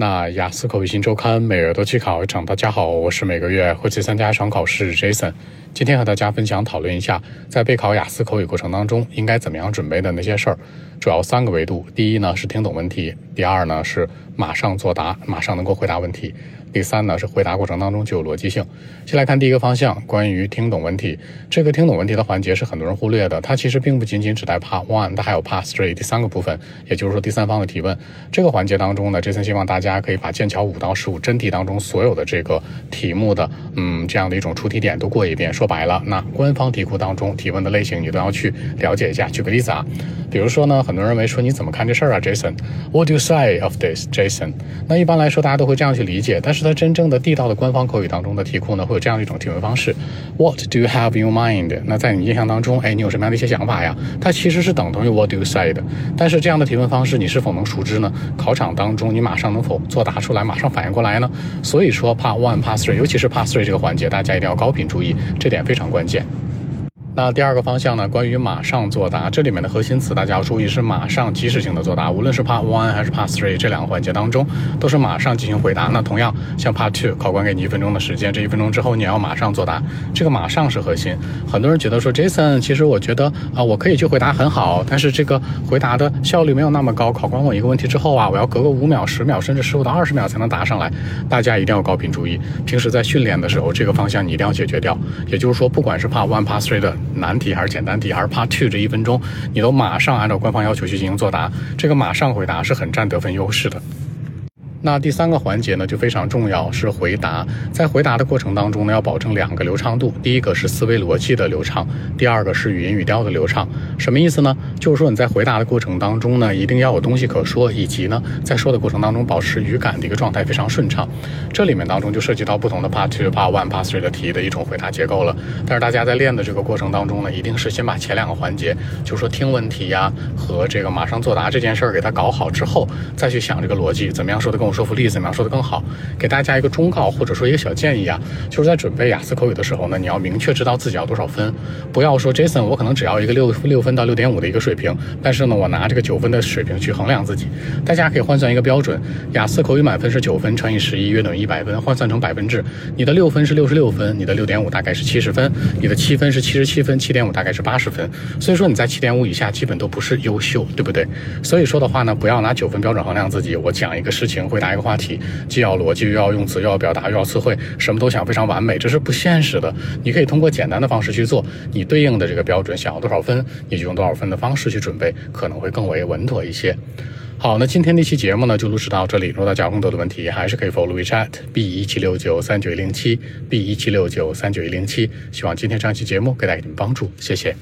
那雅思口语新周刊每月都去考一场，大家好，我是每个月会去参加一场考试 Jason。今天和大家分享讨论一下，在备考雅思口语过程当中应该怎么样准备的那些事儿，主要三个维度。第一呢是听懂问题，第二呢是马上作答，马上能够回答问题。第三呢是回答过程当中就有逻辑性。先来看第一个方向，关于听懂问题。这个听懂问题的环节是很多人忽略的，它其实并不仅仅只在 Part One，它还有 Part Three 第三个部分，也就是说第三方的提问。这个环节当中呢，这次希望大家可以把剑桥五到十五真题当中所有的这个题目的嗯这样的一种出题点都过一遍。说白了，那官方题库当中提问的类型你都要去了解一下。举个例子啊，比如说呢，很多人认为说你怎么看这事儿啊，Jason？What do you say of this，Jason？那一般来说大家都会这样去理解，但是。它真正的地道的官方口语当中的题库呢，会有这样一种提问方式：What do you have in your mind？那在你印象当中，哎，你有什么样的一些想法呀？它其实是等同于 What do you say 的。但是这样的提问方式，你是否能熟知呢？考场当中，你马上能否作答出来，马上反应过来呢？所以说，Part One、Part Three，尤其是 Part Three 这个环节，大家一定要高频注意，这点非常关键。那第二个方向呢？关于马上作答，这里面的核心词大家要注意是马上即时性的作答。无论是 Part One 还是 Part Three 这两个环节当中，都是马上进行回答。那同样像 Part Two，考官给你一分钟的时间，这一分钟之后你要马上作答。这个马上是核心。很多人觉得说 Jason，其实我觉得啊，我可以去回答很好，但是这个回答的效率没有那么高。考官问一个问题之后啊，我要隔个五秒、十秒，甚至十五到二十秒才能答上来。大家一定要高频注意，平时在训练的时候，这个方向你一定要解决掉。也就是说，不管是 Part One、Part Three 的难题还是简单。题还是 Part Two 这一分钟，你都马上按照官方要求去进行作答，这个马上回答是很占得分优势的。那第三个环节呢，就非常重要，是回答。在回答的过程当中呢，要保证两个流畅度，第一个是思维逻辑的流畅，第二个是语音语调的流畅。什么意思呢？就是说你在回答的过程当中呢，一定要有东西可说，以及呢，在说的过程当中保持语感的一个状态非常顺畅。这里面当中就涉及到不同的 Part Two、Part One、Part Three 的题的一种回答结构了。但是大家在练的这个过程当中呢，一定是先把前两个环节，就是说听问题呀和这个马上作答这件事儿给它搞好之后，再去想这个逻辑怎么样说的更。说服力怎么样说的更好？给大家一个忠告或者说一个小建议啊，就是在准备雅思口语的时候呢，你要明确知道自己要多少分，不要说 Jason 我可能只要一个六六分到六点五的一个水平，但是呢我拿这个九分的水平去衡量自己。大家可以换算一个标准，雅思口语满分是九分乘以十一约等于一百分，换算成百分制，你的六分是六十六分，你的六点五大概是七十分，你的七分是七十七分，七点五大概是八十分。所以说你在七点五以下基本都不是优秀，对不对？所以说的话呢，不要拿九分标准衡量自己。我讲一个事情会。回答一个话题，既要逻辑，又要用词，又要表达，又要词汇，什么都想非常完美，这是不现实的。你可以通过简单的方式去做，你对应的这个标准想要多少分，你就用多少分的方式去准备，可能会更为稳妥一些。好，那今天这期节目呢就录制到这里。如果大家有更多的问题，还是可以 follow WeChat B 一七六九三九一零七 B 一七六九三九一零七。希望今天这期节目给大家一点帮助，谢谢。